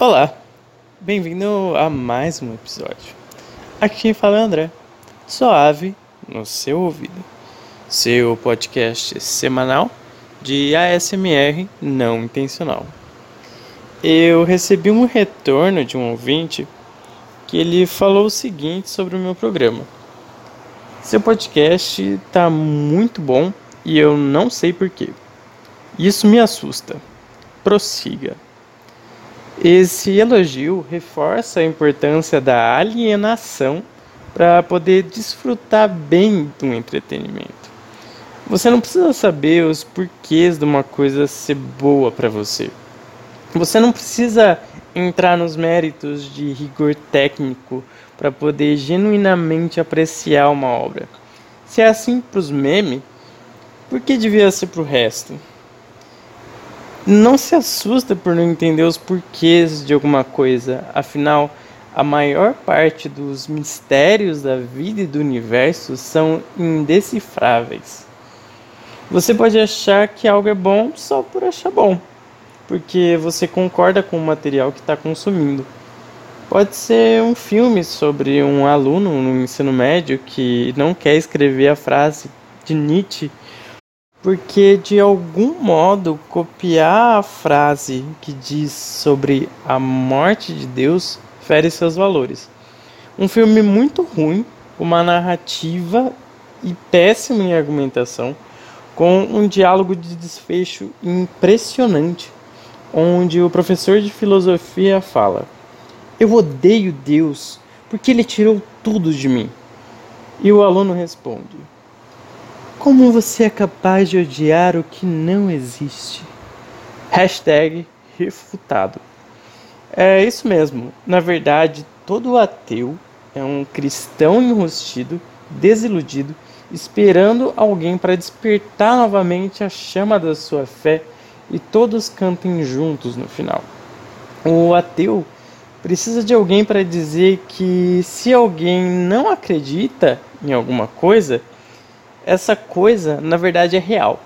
Olá, bem-vindo a mais um episódio. Aqui quem fala é André, suave no seu ouvido, seu podcast semanal de ASMR não intencional. Eu recebi um retorno de um ouvinte que ele falou o seguinte sobre o meu programa. Seu podcast está muito bom e eu não sei porquê. Isso me assusta. Prossiga. Esse elogio reforça a importância da alienação para poder desfrutar bem do entretenimento. Você não precisa saber os porquês de uma coisa ser boa para você. Você não precisa entrar nos méritos de rigor técnico para poder genuinamente apreciar uma obra. Se é assim para os memes, por que devia ser para o resto? Não se assusta por não entender os porquês de alguma coisa, afinal, a maior parte dos mistérios da vida e do universo são indecifráveis. Você pode achar que algo é bom só por achar bom, porque você concorda com o material que está consumindo. Pode ser um filme sobre um aluno no ensino médio que não quer escrever a frase de Nietzsche porque de algum modo copiar a frase que diz sobre a morte de Deus fere seus valores. Um filme muito ruim, uma narrativa e péssima em argumentação, com um diálogo de desfecho impressionante, onde o professor de filosofia fala: Eu odeio Deus porque ele tirou tudo de mim. E o aluno responde: como você é capaz de odiar o que não existe? Hashtag refutado. É isso mesmo. Na verdade, todo ateu é um cristão enrustido, desiludido, esperando alguém para despertar novamente a chama da sua fé e todos cantem juntos no final. O ateu precisa de alguém para dizer que se alguém não acredita em alguma coisa, essa coisa na verdade é real.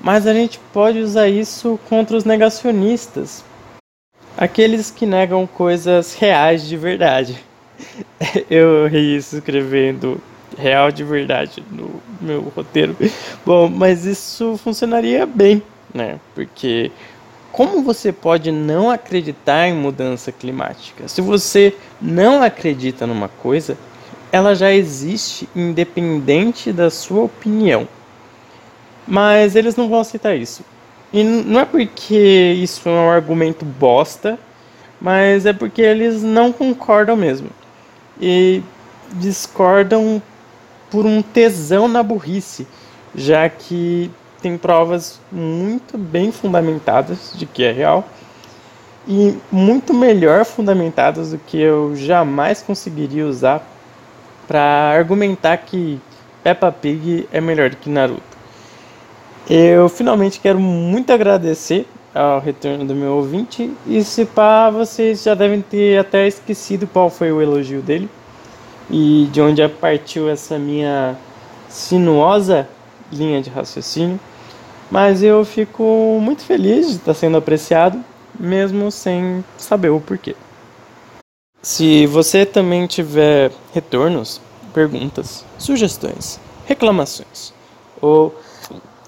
Mas a gente pode usar isso contra os negacionistas, aqueles que negam coisas reais de verdade. Eu ri isso escrevendo real de verdade no meu roteiro. Bom, mas isso funcionaria bem, né? Porque como você pode não acreditar em mudança climática? Se você não acredita numa coisa, ela já existe independente da sua opinião. Mas eles não vão aceitar isso. E não é porque isso é um argumento bosta, mas é porque eles não concordam mesmo. E discordam por um tesão na burrice, já que tem provas muito bem fundamentadas de que é real e muito melhor fundamentadas do que eu jamais conseguiria usar para argumentar que Peppa Pig é melhor que Naruto. Eu finalmente quero muito agradecer ao retorno do meu ouvinte e se pá, vocês já devem ter até esquecido qual foi o elogio dele e de onde partiu essa minha sinuosa linha de raciocínio. Mas eu fico muito feliz de estar sendo apreciado, mesmo sem saber o porquê. Se você também tiver retornos, perguntas, sugestões, reclamações ou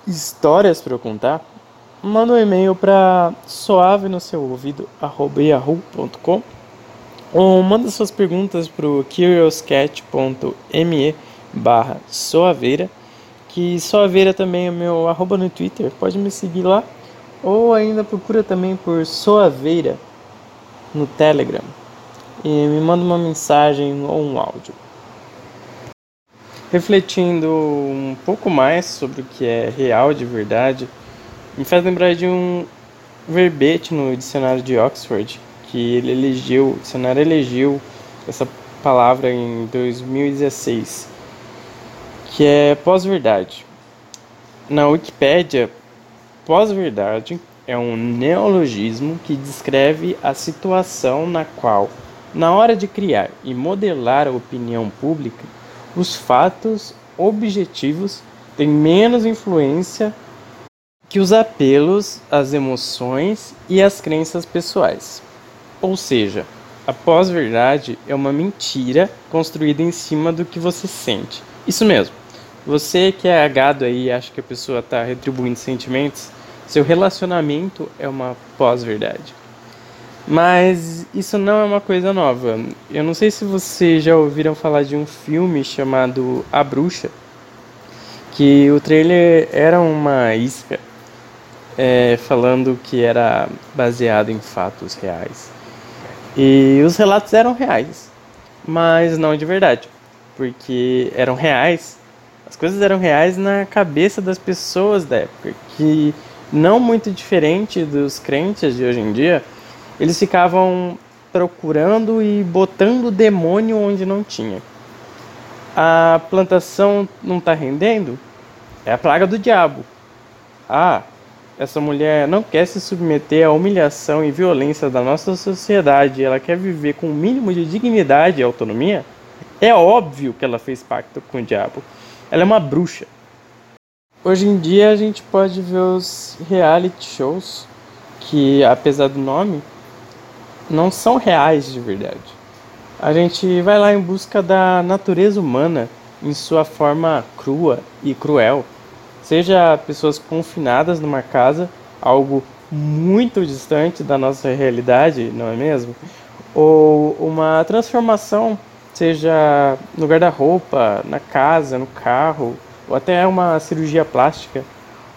histórias para eu contar, manda um e-mail para suave no seu ouvido yahoo.com ou manda suas perguntas para o curiouscat.me barra soaveira que soaveira também é meu arroba no Twitter, pode me seguir lá ou ainda procura também por soaveira no Telegram e me manda uma mensagem ou um áudio. Refletindo um pouco mais sobre o que é real de verdade, me faz lembrar de um verbete no dicionário de Oxford que ele o dicionário elegeu essa palavra em 2016, que é pós-verdade. Na Wikipédia, pós-verdade é um neologismo que descreve a situação na qual na hora de criar e modelar a opinião pública, os fatos objetivos têm menos influência que os apelos, as emoções e as crenças pessoais. Ou seja, a pós-verdade é uma mentira construída em cima do que você sente. Isso mesmo. Você que é gado aí e acha que a pessoa está retribuindo sentimentos, seu relacionamento é uma pós-verdade. Mas isso não é uma coisa nova. Eu não sei se vocês já ouviram falar de um filme chamado A Bruxa, que o trailer era uma isca é, falando que era baseado em fatos reais. E os relatos eram reais, mas não de verdade, porque eram reais. As coisas eram reais na cabeça das pessoas da época, que não muito diferente dos crentes de hoje em dia, eles ficavam procurando e botando demônio onde não tinha. A plantação não está rendendo? É a praga do diabo. Ah, essa mulher não quer se submeter à humilhação e violência da nossa sociedade, ela quer viver com o um mínimo de dignidade e autonomia? É óbvio que ela fez pacto com o diabo. Ela é uma bruxa. Hoje em dia a gente pode ver os reality shows que, apesar do nome, não são reais de verdade. A gente vai lá em busca da natureza humana em sua forma crua e cruel. Seja pessoas confinadas numa casa, algo muito distante da nossa realidade, não é mesmo? Ou uma transformação, seja no guarda-roupa, na casa, no carro, ou até uma cirurgia plástica,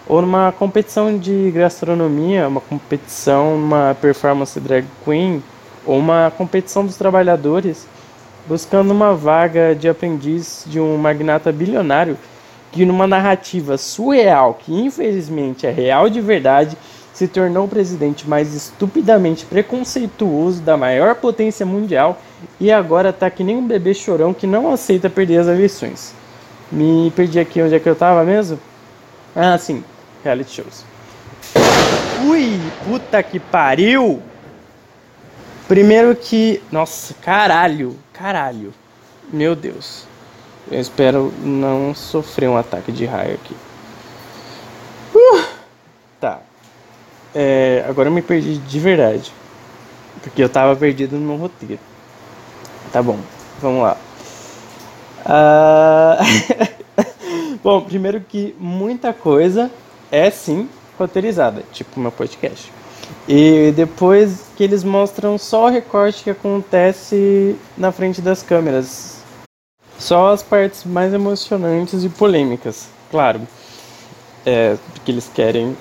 ou numa competição de gastronomia, uma competição, uma performance drag queen, ou uma competição dos trabalhadores buscando uma vaga de aprendiz de um magnata bilionário que numa narrativa surreal, que infelizmente é real de verdade, se tornou o presidente mais estupidamente preconceituoso da maior potência mundial e agora tá que nem um bebê chorão que não aceita perder as eleições. Me perdi aqui onde é que eu tava mesmo? Ah, sim, reality shows. Ui, puta que pariu! Primeiro que. Nossa, caralho, caralho. Meu Deus. Eu espero não sofrer um ataque de raio aqui. Uh, tá. É, agora eu me perdi de verdade. Porque eu tava perdido no meu roteiro. Tá bom, vamos lá. Uh... Bom, primeiro que muita coisa é sim roteirizada, tipo meu podcast. E depois que eles mostram só o recorte que acontece na frente das câmeras. Só as partes mais emocionantes e polêmicas, claro. É, porque eles querem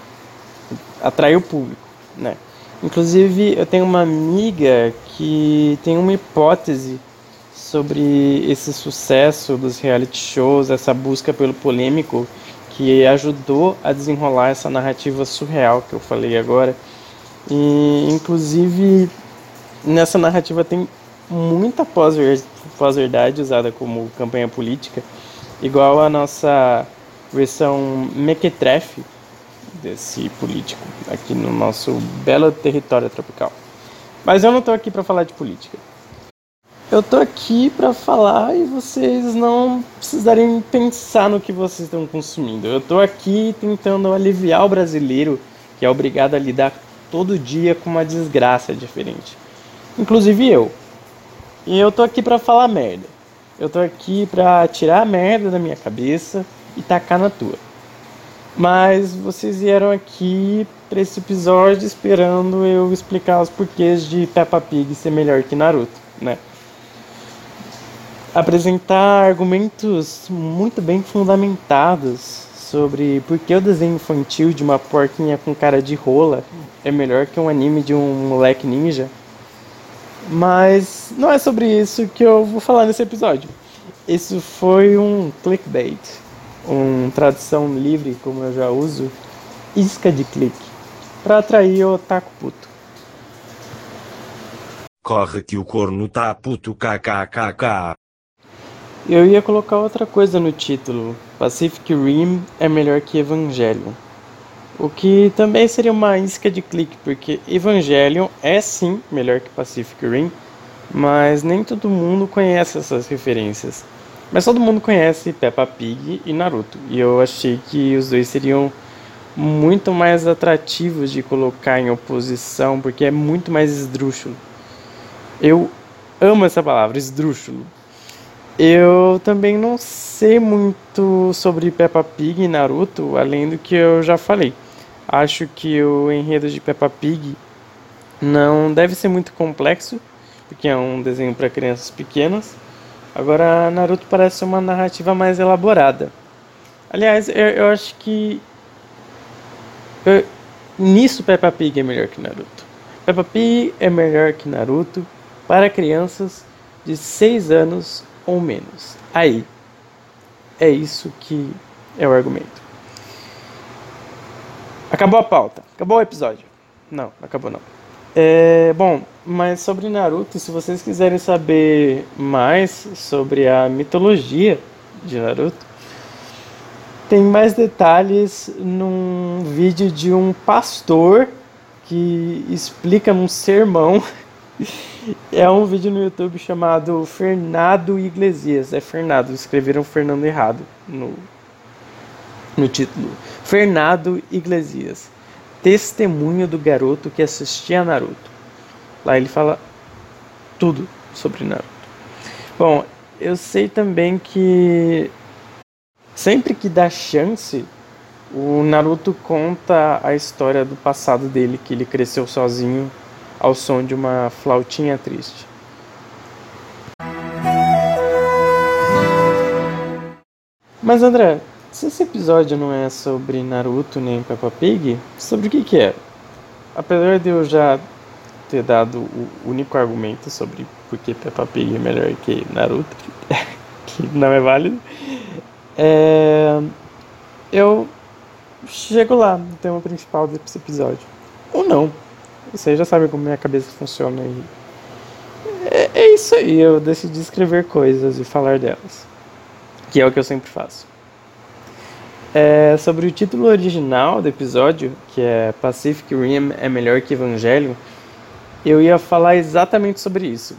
atrair o público, né? Inclusive, eu tenho uma amiga que tem uma hipótese sobre esse sucesso dos reality shows, essa busca pelo polêmico que ajudou a desenrolar essa narrativa surreal que eu falei agora. E inclusive nessa narrativa tem muita pós-verdade usada como campanha política, igual a nossa versão mequetrefe desse político aqui no nosso belo território tropical. Mas eu não estou aqui para falar de política. Eu tô aqui para falar e vocês não precisarem pensar no que vocês estão consumindo. Eu tô aqui tentando aliviar o brasileiro que é obrigado a lidar todo dia com uma desgraça diferente. Inclusive eu. E eu tô aqui para falar merda. Eu tô aqui para tirar a merda da minha cabeça e tacar na tua. Mas vocês vieram aqui para esse episódio esperando eu explicar os porquês de Peppa Pig ser melhor que Naruto, né? Apresentar argumentos muito bem fundamentados sobre por que o desenho infantil de uma porquinha com cara de rola é melhor que um anime de um moleque ninja. Mas não é sobre isso que eu vou falar nesse episódio. Isso foi um clickbait, uma tradução livre, como eu já uso, isca de clique, para atrair o otaku puto. Corre que o corno tá puto kkkk. Eu ia colocar outra coisa no título. Pacific Rim é melhor que Evangelion. O que também seria uma isca de clique, porque Evangelion é sim melhor que Pacific Rim, mas nem todo mundo conhece essas referências. Mas todo mundo conhece Peppa Pig e Naruto, e eu achei que os dois seriam muito mais atrativos de colocar em oposição, porque é muito mais esdrúxulo. Eu amo essa palavra, esdrúxulo. Eu também não sei muito sobre Peppa Pig e Naruto, além do que eu já falei. Acho que o enredo de Peppa Pig não deve ser muito complexo, porque é um desenho para crianças pequenas. Agora, Naruto parece uma narrativa mais elaborada. Aliás, eu, eu acho que eu, nisso Peppa Pig é melhor que Naruto. Peppa Pig é melhor que Naruto para crianças de 6 anos ou menos. Aí, é isso que é o argumento. Acabou a pauta. Acabou o episódio. Não, acabou não. É, bom, mas sobre Naruto, se vocês quiserem saber mais sobre a mitologia de Naruto, tem mais detalhes num vídeo de um pastor que explica num sermão. É um vídeo no YouTube chamado Fernando Iglesias. É Fernando, escreveram Fernando errado no, no título. Fernando Iglesias. Testemunho do garoto que assistia a Naruto. Lá ele fala tudo sobre Naruto. Bom, eu sei também que sempre que dá chance, o Naruto conta a história do passado dele, que ele cresceu sozinho ao som de uma flautinha triste. Mas André, se esse episódio não é sobre Naruto nem Peppa Pig, sobre o que, que é? Apesar de eu já ter dado o único argumento sobre por que Peppa Pig é melhor que Naruto, que não é válido, é... eu chego lá no tema principal desse episódio. Ou não. Vocês já sabem como minha cabeça funciona aí. É, é isso aí, eu decidi escrever coisas e falar delas. Que é o que eu sempre faço. É, sobre o título original do episódio, que é Pacific Rim é melhor que Evangelho, eu ia falar exatamente sobre isso.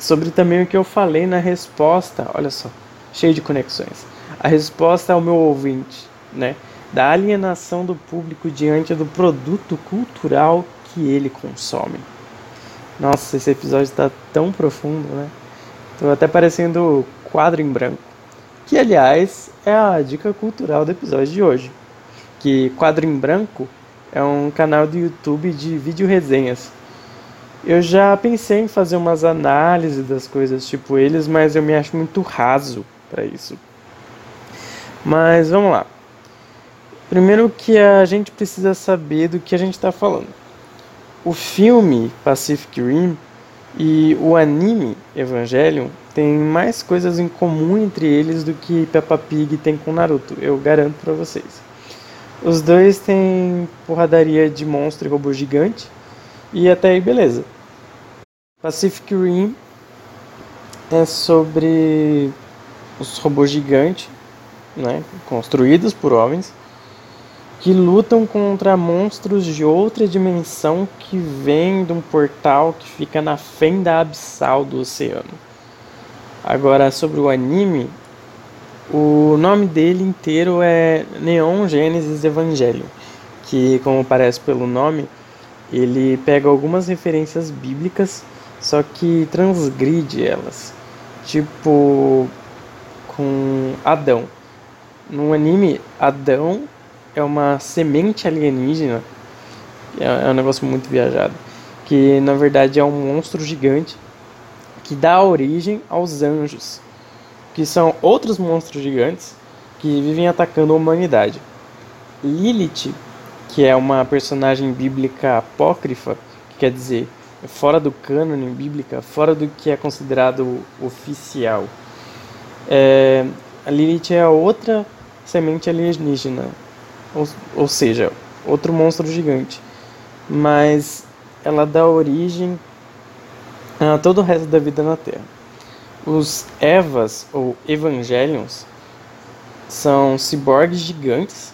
Sobre também o que eu falei na resposta, olha só, cheio de conexões. A resposta ao meu ouvinte, né? Da alienação do público diante do produto cultural que ele consome. Nossa, esse episódio está tão profundo, né? Tô até parecendo quadro em branco. Que, aliás, é a dica cultural do episódio de hoje. Que Quadro em Branco é um canal do YouTube de vídeo resenhas. Eu já pensei em fazer umas análises das coisas tipo eles, mas eu me acho muito raso para isso. Mas vamos lá. Primeiro que a gente precisa saber do que a gente está falando. O filme Pacific Rim e o anime Evangelion têm mais coisas em comum entre eles do que Peppa Pig tem com Naruto, eu garanto para vocês. Os dois têm porradaria de monstro e robô gigante, e até aí beleza. Pacific Rim é sobre os robôs gigantes, né, construídos por homens, que lutam contra monstros de outra dimensão que vêm de um portal que fica na fenda abissal do oceano. Agora, sobre o anime, o nome dele inteiro é Neon Genesis Evangelion, que, como parece pelo nome, ele pega algumas referências bíblicas, só que transgride elas. Tipo, com Adão. No anime, Adão é uma semente alienígena. É, é um negócio muito viajado. Que na verdade é um monstro gigante que dá origem aos anjos, que são outros monstros gigantes que vivem atacando a humanidade. Lilith, que é uma personagem bíblica apócrifa, que quer dizer fora do cânone bíblica, fora do que é considerado oficial. É, a Lilith é outra semente alienígena ou, ou seja, outro monstro gigante. Mas ela dá origem a todo o resto da vida na Terra. Os Evas ou Evangelions são ciborgues gigantes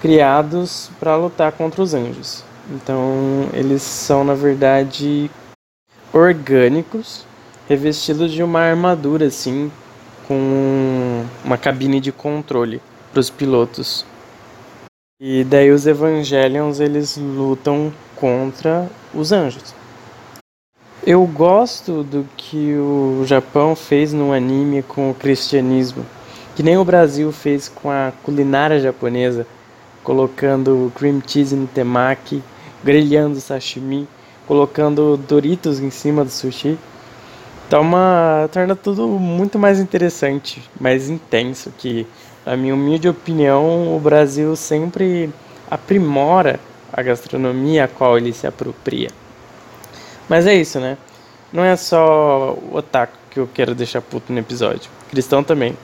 criados para lutar contra os anjos. Então, eles são na verdade orgânicos, revestidos de uma armadura assim, com uma cabine de controle para os pilotos e daí os Evangelions eles lutam contra os anjos. Eu gosto do que o Japão fez no anime com o cristianismo, que nem o Brasil fez com a culinária japonesa, colocando cream cheese no temaki, grelhando sashimi, colocando Doritos em cima do sushi. Toma, torna tudo muito mais interessante, mais intenso, que na minha humilde opinião, o Brasil sempre aprimora a gastronomia a qual ele se apropria. Mas é isso, né? Não é só o otaku que eu quero deixar puto no episódio. Cristão também.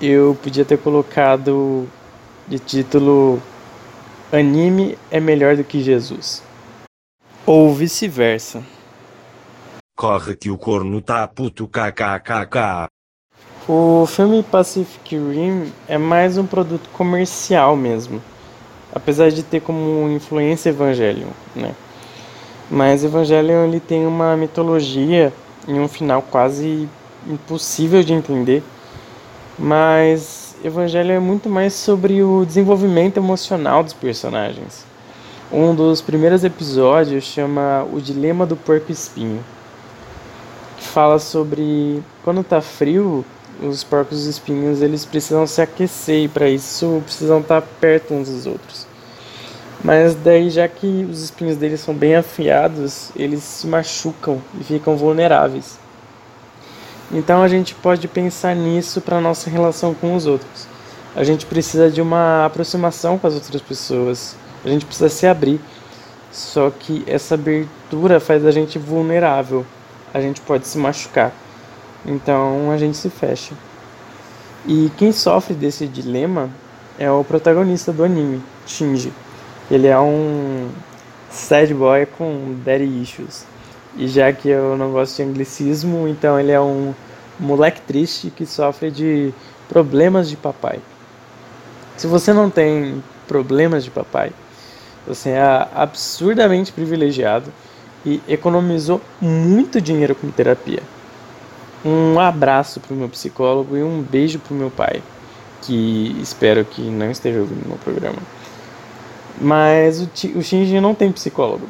Eu podia ter colocado de título Anime é melhor do que Jesus. Ou vice-versa. Corre que o corno tá puto kkkk. O filme Pacific Rim é mais um produto comercial mesmo. Apesar de ter como influência Evangelion, né? Mas Evangelion ele tem uma mitologia e um final quase impossível de entender. Mas Evangelion é muito mais sobre o desenvolvimento emocional dos personagens. Um dos primeiros episódios chama O Dilema do Porco Espinho. Que fala sobre quando tá frio, os porcos espinhos eles precisam se aquecer e para isso precisam estar tá perto uns dos outros. Mas daí, já que os espinhos deles são bem afiados, eles se machucam e ficam vulneráveis. Então a gente pode pensar nisso para nossa relação com os outros. A gente precisa de uma aproximação com as outras pessoas. A gente precisa se abrir. Só que essa abertura faz a gente vulnerável. A gente pode se machucar. Então a gente se fecha. E quem sofre desse dilema é o protagonista do anime, Shinji. Ele é um sad boy com daddy issues. E já que eu não gosto de anglicismo, então ele é um moleque triste que sofre de problemas de papai. Se você não tem problemas de papai, você é absurdamente privilegiado e economizou muito dinheiro com terapia. Um abraço para o meu psicólogo e um beijo para o meu pai, que espero que não esteja ouvindo meu programa. Mas o, o Shinji não tem psicólogo.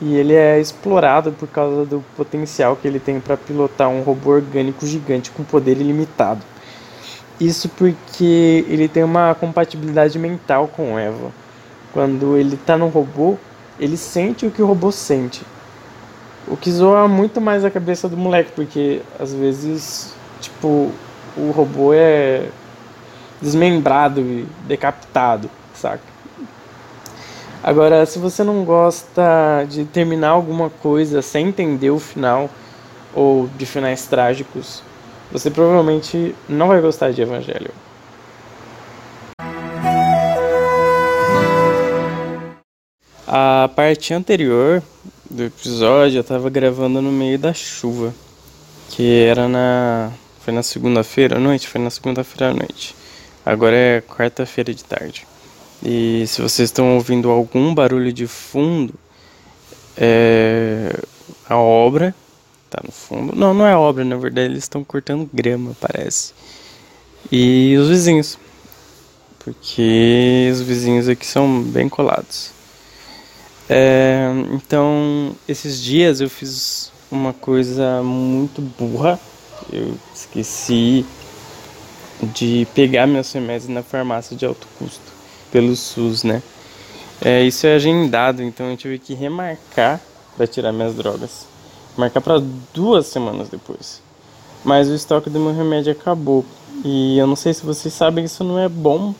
E ele é explorado por causa do potencial que ele tem para pilotar um robô orgânico gigante com poder ilimitado. Isso porque ele tem uma compatibilidade mental com Eva. Quando ele está no robô, ele sente o que o robô sente. O que zoa muito mais a cabeça do moleque, porque às vezes, tipo, o robô é desmembrado e decapitado, saca? Agora, se você não gosta de terminar alguma coisa sem entender o final ou de finais trágicos, você provavelmente não vai gostar de Evangelho. A parte anterior do episódio eu tava gravando no meio da chuva, que era na foi na segunda-feira à noite, foi na segunda-feira à noite. Agora é quarta-feira de tarde. E se vocês estão ouvindo algum barulho de fundo, é a obra tá no fundo. Não, não é obra, na verdade eles estão cortando grama, parece. E os vizinhos, porque os vizinhos aqui são bem colados. É, então, esses dias eu fiz uma coisa muito burra. Eu esqueci de pegar meus remédios na farmácia de alto custo pelo SUS, né? É, isso é agendado, então eu tive que remarcar para tirar minhas drogas. Marcar para duas semanas depois. Mas o estoque do meu remédio acabou. E eu não sei se vocês sabem, isso não é bom,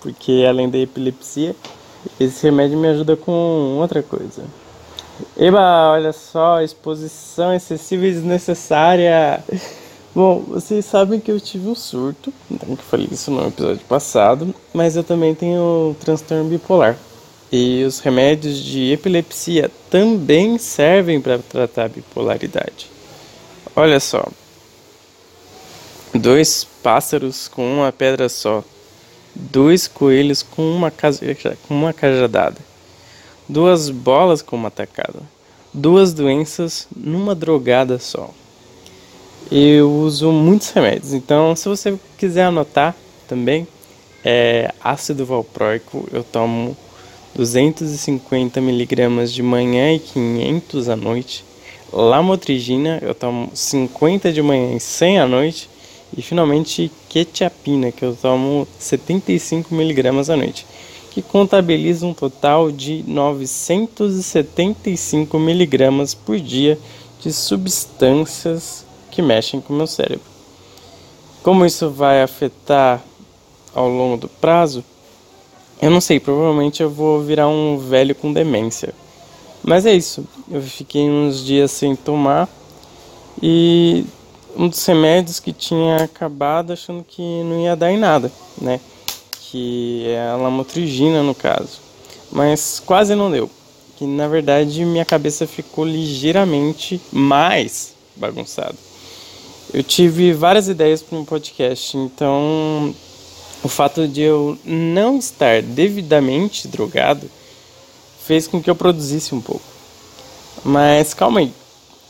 porque além da epilepsia, esse remédio me ajuda com outra coisa. Eba, olha só, exposição excessiva e desnecessária. Bom, vocês sabem que eu tive um surto, então que falei isso no episódio passado, mas eu também tenho transtorno bipolar. E os remédios de epilepsia também servem para tratar a bipolaridade. Olha só. Dois pássaros com uma pedra só. Dois coelhos com uma, com uma cajadada. Duas bolas com uma tacada. Duas doenças numa drogada só eu uso muitos remédios. Então, se você quiser anotar também, é ácido valproico, eu tomo 250 miligramas de manhã e 500 à noite. lamotrigina, eu tomo 50 de manhã e 100 à noite, e finalmente quetiapina, que eu tomo 75 miligramas à noite, que contabiliza um total de 975 miligramas por dia de substâncias que mexem com o meu cérebro. Como isso vai afetar ao longo do prazo, eu não sei, provavelmente eu vou virar um velho com demência. Mas é isso, eu fiquei uns dias sem tomar e um dos remédios que tinha acabado achando que não ia dar em nada, né? Que é a lamotrigina no caso. Mas quase não deu. Que na verdade minha cabeça ficou ligeiramente mais bagunçada. Eu tive várias ideias para um podcast, então o fato de eu não estar devidamente drogado fez com que eu produzisse um pouco. Mas calma aí,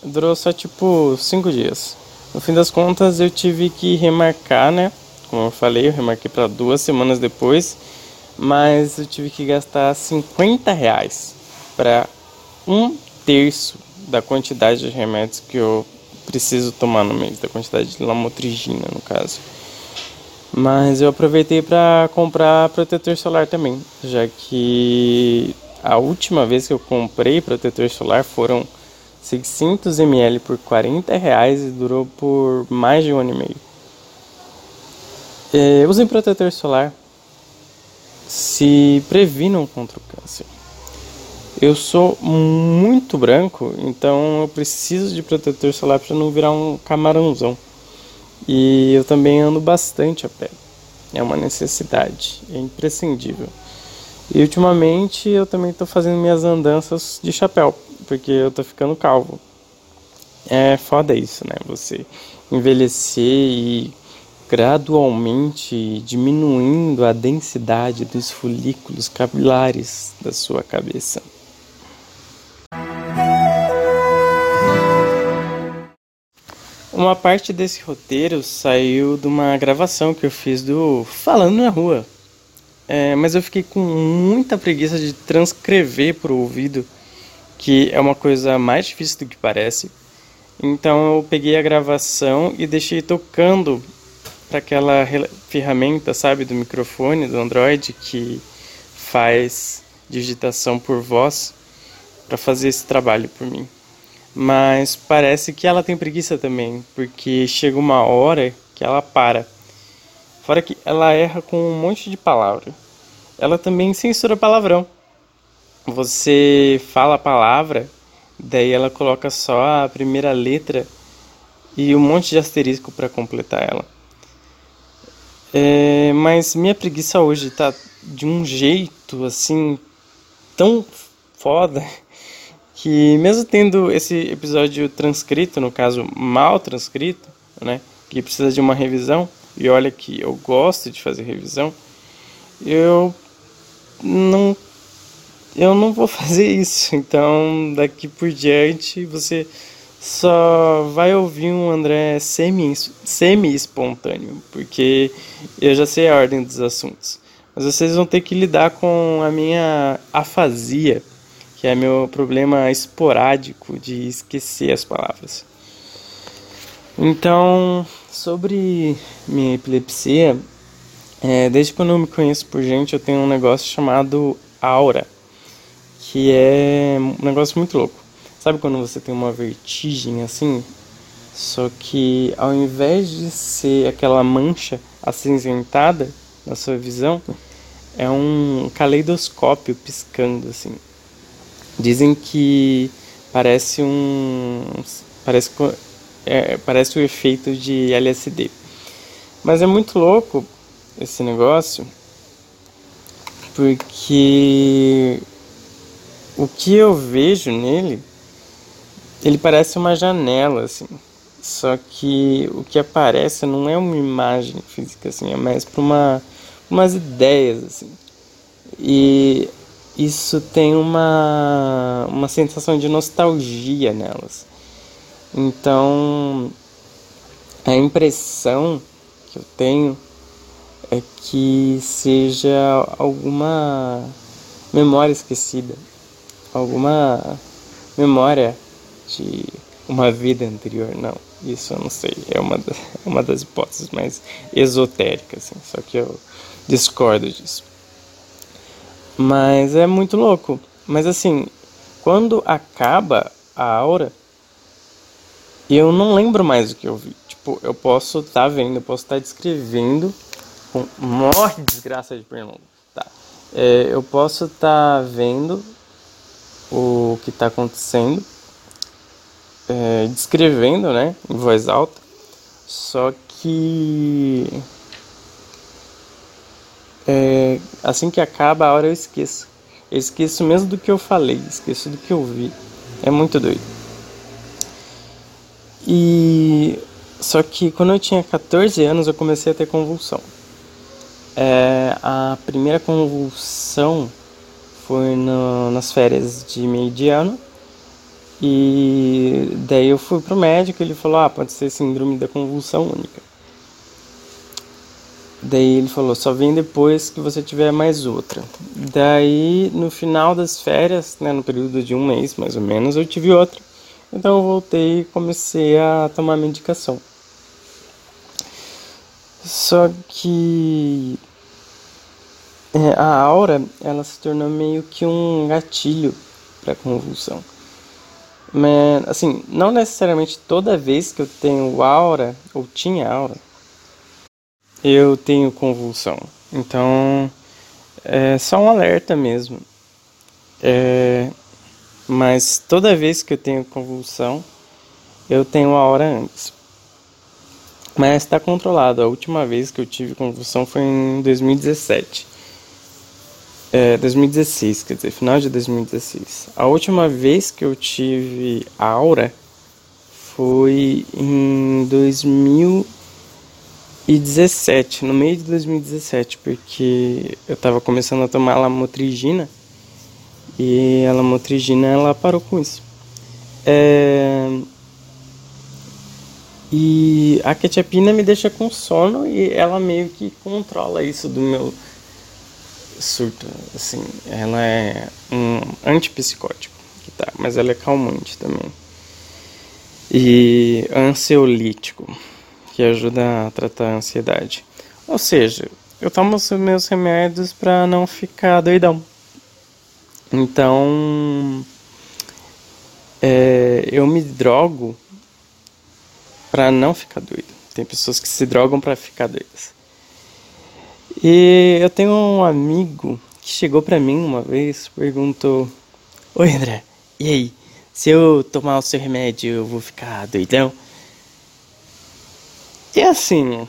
durou só tipo cinco dias. No fim das contas, eu tive que remarcar, né? Como eu falei, eu remarquei para duas semanas depois, mas eu tive que gastar 50 reais para um terço da quantidade de remédios que eu preciso tomar no mês, da quantidade de lamotrigina, no caso. Mas eu aproveitei para comprar protetor solar também, já que a última vez que eu comprei protetor solar foram 600 ml por 40 reais e durou por mais de um ano e meio. É, usem protetor solar. Se previnam contra o câncer. Eu sou muito branco, então eu preciso de protetor solar para não virar um camarãozão. E eu também ando bastante a pé. É uma necessidade, é imprescindível. E ultimamente eu também estou fazendo minhas andanças de chapéu porque eu tô ficando calvo. É foda isso, né? Você envelhecer e gradualmente diminuindo a densidade dos folículos capilares da sua cabeça. Uma parte desse roteiro saiu de uma gravação que eu fiz do Falando na Rua. É, mas eu fiquei com muita preguiça de transcrever por ouvido que é uma coisa mais difícil do que parece. Então eu peguei a gravação e deixei tocando para aquela ferramenta, sabe, do microfone do Android que faz digitação por voz para fazer esse trabalho por mim. Mas parece que ela tem preguiça também, porque chega uma hora que ela para. Fora que ela erra com um monte de palavra. Ela também censura palavrão você fala a palavra, daí ela coloca só a primeira letra e um monte de asterisco para completar ela. É, mas minha preguiça hoje tá de um jeito assim tão foda que mesmo tendo esse episódio transcrito, no caso mal transcrito, né, que precisa de uma revisão, e olha que eu gosto de fazer revisão, eu não eu não vou fazer isso. Então, daqui por diante, você só vai ouvir um André semi-espontâneo, porque eu já sei a ordem dos assuntos. Mas vocês vão ter que lidar com a minha afasia, que é meu problema esporádico de esquecer as palavras. Então, sobre minha epilepsia, é, desde quando eu me conheço por gente, eu tenho um negócio chamado aura que é um negócio muito louco. Sabe quando você tem uma vertigem assim? Só que ao invés de ser aquela mancha acinzentada na sua visão, é um caleidoscópio piscando assim. Dizem que parece um parece é, parece o efeito de LSD. Mas é muito louco esse negócio porque o que eu vejo nele, ele parece uma janela, assim. Só que o que aparece não é uma imagem física, assim, é mais para uma, umas ideias, assim. E isso tem uma, uma sensação de nostalgia nelas. Então, a impressão que eu tenho é que seja alguma memória esquecida alguma memória de uma vida anterior, não. Isso eu não sei. É uma, é uma das hipóteses mais esotéricas, assim. Só que eu discordo disso. Mas é muito louco. Mas assim, quando acaba a aura, eu não lembro mais o que eu vi. Tipo, eu posso estar tá vendo, eu posso estar tá descrevendo. Com... Morre desgraça de pernilongo. Tá. É, eu posso estar tá vendo o que está acontecendo é, descrevendo, né, em voz alta, só que é, assim que acaba a hora eu esqueço. Eu esqueço mesmo do que eu falei, esqueço do que eu vi. É muito doido. E só que quando eu tinha 14 anos eu comecei a ter convulsão. É, a primeira convulsão foi no, nas férias de meio de ano e daí eu fui pro médico, ele falou: "Ah, pode ser síndrome da convulsão única". Daí ele falou: "Só vem depois que você tiver mais outra". Daí no final das férias, né, no período de um mês mais ou menos, eu tive outra. Então eu voltei e comecei a tomar medicação. Só que é, a aura, ela se tornou meio que um gatilho para convulsão. Mas, assim, não necessariamente toda vez que eu tenho aura, ou tinha aura, eu tenho convulsão. Então, é só um alerta mesmo. É, mas toda vez que eu tenho convulsão, eu tenho a hora antes. Mas está controlado. A última vez que eu tive convulsão foi em 2017. É, 2016, quer dizer, final de 2016. A última vez que eu tive aura foi em 2017, no meio de 2017, porque eu estava começando a tomar lamotrigina e a lamotrigina ela parou com isso. É... E a quetiapina me deixa com sono e ela meio que controla isso do meu surto, assim, ela é um antipsicótico, tá? mas ela é calmante também. E ansiolítico, que ajuda a tratar a ansiedade. Ou seja, eu tomo os meus remédios para não ficar doidão. Então, é, eu me drogo para não ficar doido. Tem pessoas que se drogam para ficar doidas. E eu tenho um amigo que chegou para mim uma vez, perguntou: Oi André, e aí? Se eu tomar o seu remédio eu vou ficar doidão? E assim,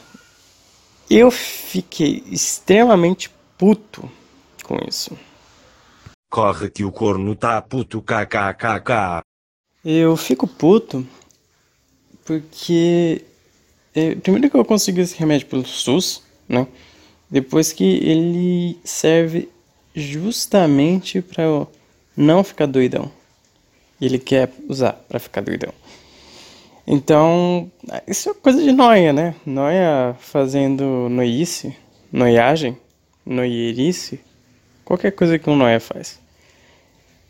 eu fiquei extremamente puto com isso. Corre que o corno tá puto, kkkk. Eu fico puto porque. É, primeiro que eu consegui esse remédio pelo SUS, né? Depois que ele serve justamente para não ficar doidão. Ele quer usar para ficar doidão. Então, isso é coisa de noia, né? Noia fazendo noice, noiagem, noierice, qualquer coisa que um noia faz.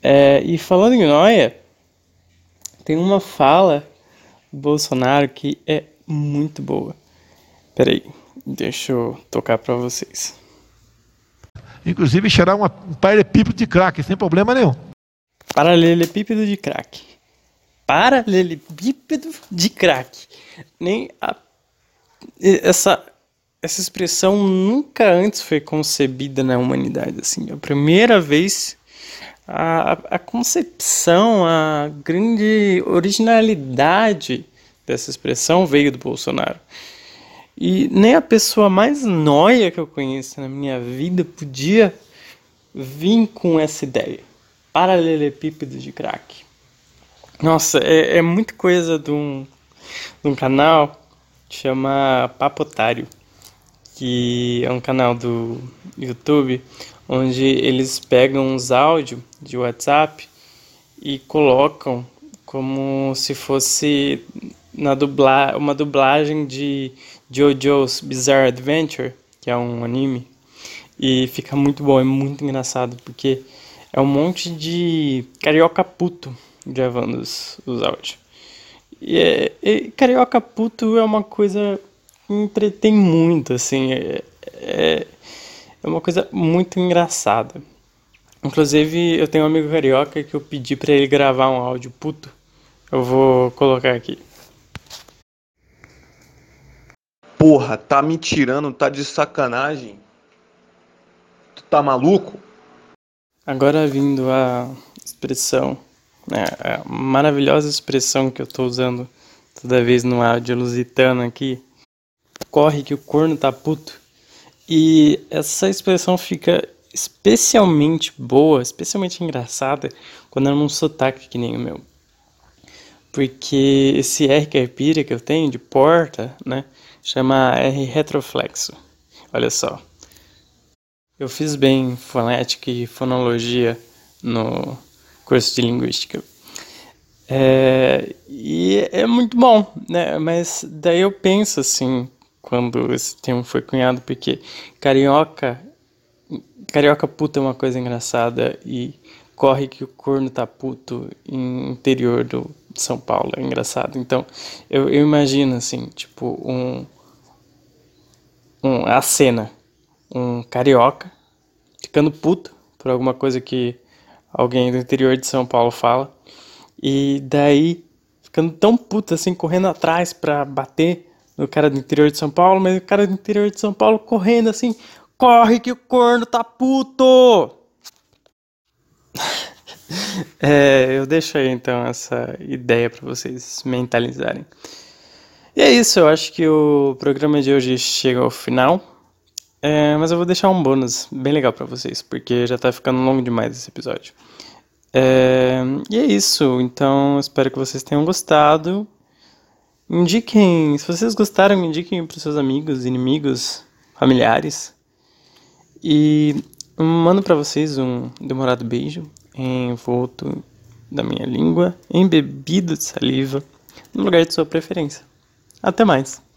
É, e falando em noia, tem uma fala do Bolsonaro que é muito boa. Peraí. Deixa eu tocar para vocês. Inclusive cheirar uma, um paralelepípedo de crack, sem problema nenhum. Paralelepípedo de crack. Paralelepípedo de crack. Nem a, essa essa expressão nunca antes foi concebida na humanidade assim. A primeira vez a, a concepção, a grande originalidade dessa expressão veio do Bolsonaro. E nem a pessoa mais noia que eu conheço na minha vida podia vir com essa ideia. Paralelepípedo de crack. Nossa, é, é muito coisa de um, de um canal que chama Papotário, que é um canal do YouTube onde eles pegam uns áudios de WhatsApp e colocam como se fosse na dubla uma dublagem de JoJo's Bizarre Adventure, que é um anime, e fica muito bom, é muito engraçado, porque é um monte de carioca puto gravando os, os áudios. E, é, e carioca puto é uma coisa que entretém muito, assim. É, é, é uma coisa muito engraçada. Inclusive, eu tenho um amigo carioca que eu pedi para ele gravar um áudio puto. Eu vou colocar aqui. Porra, tá me tirando, tá de sacanagem? Tu tá maluco? Agora vindo a expressão, né, a maravilhosa expressão que eu tô usando toda vez no áudio lusitano aqui. Corre que o corno tá puto. E essa expressão fica especialmente boa, especialmente engraçada, quando é num sotaque que nem o meu. Porque esse R caipira que eu tenho de porta, né, chama R retroflexo. Olha só. Eu fiz bem fonética e fonologia no curso de linguística. É, e é muito bom, né? Mas daí eu penso assim, quando esse termo foi cunhado, porque carioca Carioca puta é uma coisa engraçada e corre que o corno tá puto em interior do São Paulo, é engraçado. Então, eu, eu imagino assim, tipo, um, um a cena, um carioca ficando puto por alguma coisa que alguém do interior de São Paulo fala e daí ficando tão puto assim, correndo atrás para bater no cara do interior de São Paulo, mas o cara do interior de São Paulo correndo assim, Corre que o corno tá puto! é, eu deixo aí então essa ideia para vocês mentalizarem. E é isso, eu acho que o programa de hoje chega ao final. É, mas eu vou deixar um bônus bem legal para vocês, porque já tá ficando longo demais esse episódio. É, e é isso, então espero que vocês tenham gostado. Indiquem, se vocês gostaram, indiquem para seus amigos, inimigos, familiares. E mando para vocês um demorado beijo envolto da minha língua, embebido de saliva, no lugar de sua preferência. Até mais!